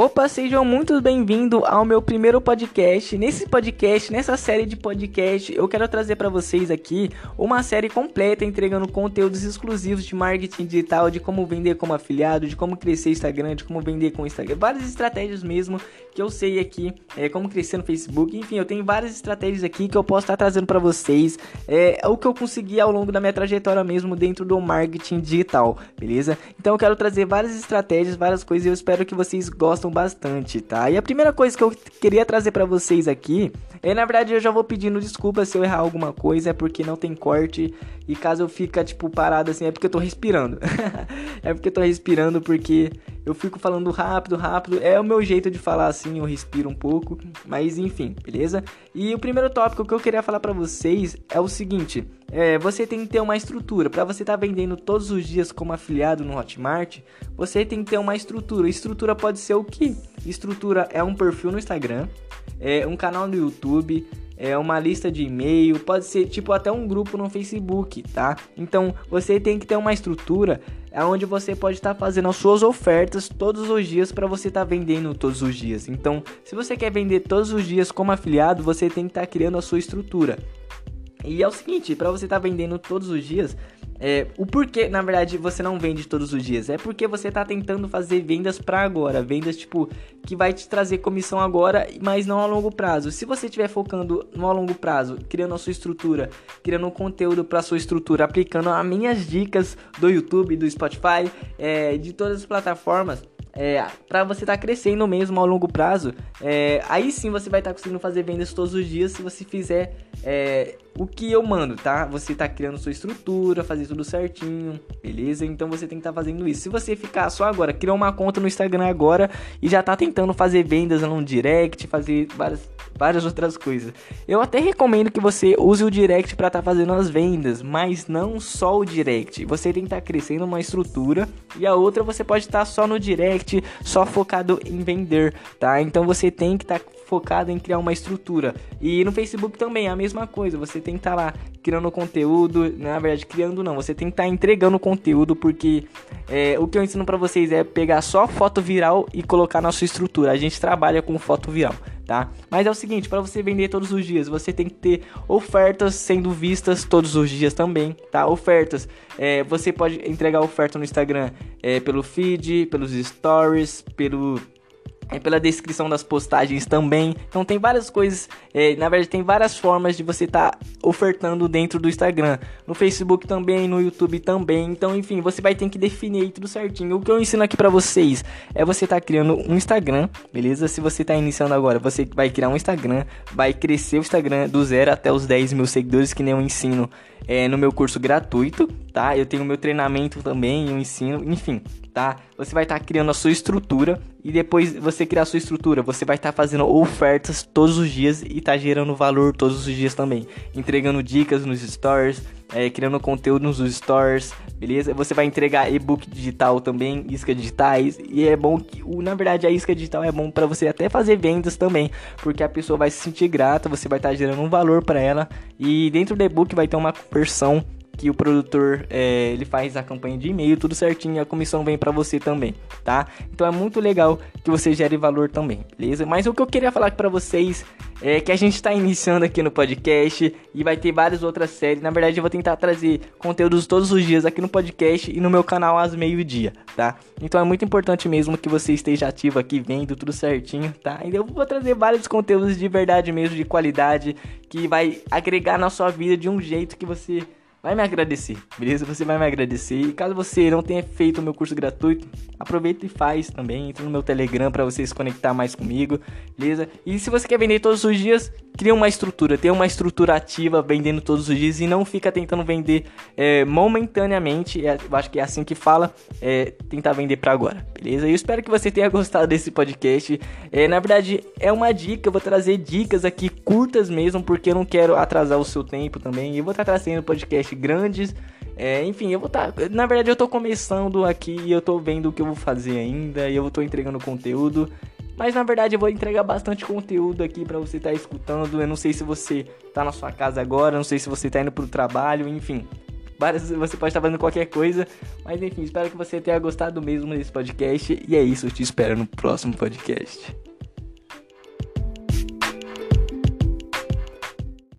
Opa, sejam muito bem-vindos ao meu primeiro podcast. Nesse podcast, nessa série de podcast, eu quero trazer para vocês aqui uma série completa entregando conteúdos exclusivos de marketing digital, de como vender como afiliado, de como crescer Instagram, de como vender com Instagram, várias estratégias mesmo que eu sei aqui, é, como crescer no Facebook, enfim, eu tenho várias estratégias aqui que eu posso estar trazendo para vocês, é, o que eu consegui ao longo da minha trajetória mesmo dentro do marketing digital, beleza? Então eu quero trazer várias estratégias, várias coisas e eu espero que vocês gostem gostam bastante, tá? E a primeira coisa que eu queria trazer para vocês aqui é, na verdade, eu já vou pedindo desculpa se eu errar alguma coisa, é porque não tem corte. E caso eu fica, tipo, parado assim, é porque eu tô respirando. é porque eu tô respirando, porque eu fico falando rápido, rápido. É o meu jeito de falar assim, eu respiro um pouco. Mas enfim, beleza? E o primeiro tópico que eu queria falar para vocês é o seguinte: é, você tem que ter uma estrutura. Para você estar tá vendendo todos os dias como afiliado no Hotmart, você tem que ter uma estrutura. Estrutura pode ser o que? Estrutura é um perfil no Instagram, é um canal no YouTube, é uma lista de e-mail, pode ser tipo até um grupo no Facebook, tá? Então você tem que ter uma estrutura onde você pode estar tá fazendo as suas ofertas todos os dias para você estar tá vendendo todos os dias. Então, se você quer vender todos os dias como afiliado, você tem que estar tá criando a sua estrutura. E é o seguinte, para você estar tá vendendo todos os dias, é, o porquê, na verdade, você não vende todos os dias? É porque você tá tentando fazer vendas para agora, vendas tipo que vai te trazer comissão agora, mas não a longo prazo. Se você estiver focando no a longo prazo, criando a sua estrutura, criando um conteúdo para sua estrutura, aplicando as minhas dicas do YouTube, do Spotify, é, de todas as plataformas, é, para você estar tá crescendo mesmo ao longo prazo, é, aí sim você vai estar tá conseguindo fazer vendas todos os dias se você fizer é, o que eu mando, tá? Você tá criando sua estrutura, fazer tudo certinho, beleza? Então você tem que estar tá fazendo isso. Se você ficar só agora, criar uma conta no Instagram agora e já tá tentando fazer vendas no direct, fazer várias, várias outras coisas. Eu até recomendo que você use o direct para estar tá fazendo as vendas, mas não só o direct. Você tem que estar tá crescendo uma estrutura e a outra você pode estar tá só no direct, só focado em vender, tá? Então você tem que estar tá focado em criar uma estrutura. E no Facebook também é a mesma coisa. Você tem que estar tá lá criando conteúdo, na verdade criando não, você tem que estar tá entregando conteúdo porque é, o que eu ensino para vocês é pegar só foto viral e colocar na sua estrutura. A gente trabalha com foto viral, tá? Mas é o seguinte, para você vender todos os dias, você tem que ter ofertas sendo vistas todos os dias também, tá? Ofertas, é, você pode entregar oferta no Instagram é, pelo feed, pelos stories, pelo é pela descrição das postagens também. Então tem várias coisas, é, na verdade tem várias formas de você estar tá ofertando dentro do Instagram, no Facebook também, no YouTube também. Então enfim, você vai ter que definir tudo certinho. O que eu ensino aqui para vocês é você estar tá criando um Instagram, beleza? Se você está iniciando agora, você vai criar um Instagram, vai crescer o Instagram do zero até os 10 mil seguidores que nem eu ensino é, no meu curso gratuito, tá? Eu tenho meu treinamento também, eu ensino, enfim, tá? Você vai estar tá criando a sua estrutura e depois você criar sua estrutura, você vai estar tá fazendo ofertas todos os dias e tá gerando valor todos os dias também, entregando dicas nos stories, é, criando conteúdo nos stores, beleza? Você vai entregar e-book digital também, isca digitais, e é bom que, na verdade, a isca digital é bom para você até fazer vendas também, porque a pessoa vai se sentir grata, você vai estar tá gerando um valor para ela, e dentro do e-book vai ter uma conversão que o produtor é, ele faz a campanha de e-mail, tudo certinho, e a comissão vem para você também, tá? Então é muito legal que você gere valor também, beleza? Mas o que eu queria falar para vocês é que a gente está iniciando aqui no podcast e vai ter várias outras séries. Na verdade, eu vou tentar trazer conteúdos todos os dias aqui no podcast e no meu canal às meio-dia, tá? Então é muito importante mesmo que você esteja ativo aqui, vendo tudo certinho, tá? E eu vou trazer vários conteúdos de verdade mesmo, de qualidade, que vai agregar na sua vida de um jeito que você vai me agradecer, beleza? Você vai me agradecer. E caso você não tenha feito o meu curso gratuito, aproveita e faz também. Entra no meu Telegram para você se conectar mais comigo, beleza? E se você quer vender todos os dias, cria uma estrutura, tenha uma estrutura ativa vendendo todos os dias e não fica tentando vender é, momentaneamente. É, eu acho que é assim que fala, é, tentar vender para agora, beleza? Eu espero que você tenha gostado desse podcast. É, na verdade, é uma dica, eu vou trazer dicas aqui curtas mesmo, porque eu não quero atrasar o seu tempo também. E vou estar trazendo podcast grandes. É, enfim, eu vou estar. Tá, na verdade, eu tô começando aqui e eu tô vendo o que eu vou fazer ainda. E eu tô entregando conteúdo. Mas na verdade eu vou entregar bastante conteúdo aqui para você estar tá escutando. Eu não sei se você tá na sua casa agora, não sei se você tá indo pro trabalho, enfim. você pode estar fazendo qualquer coisa. Mas enfim, espero que você tenha gostado mesmo desse podcast. E é isso, eu te espero no próximo podcast.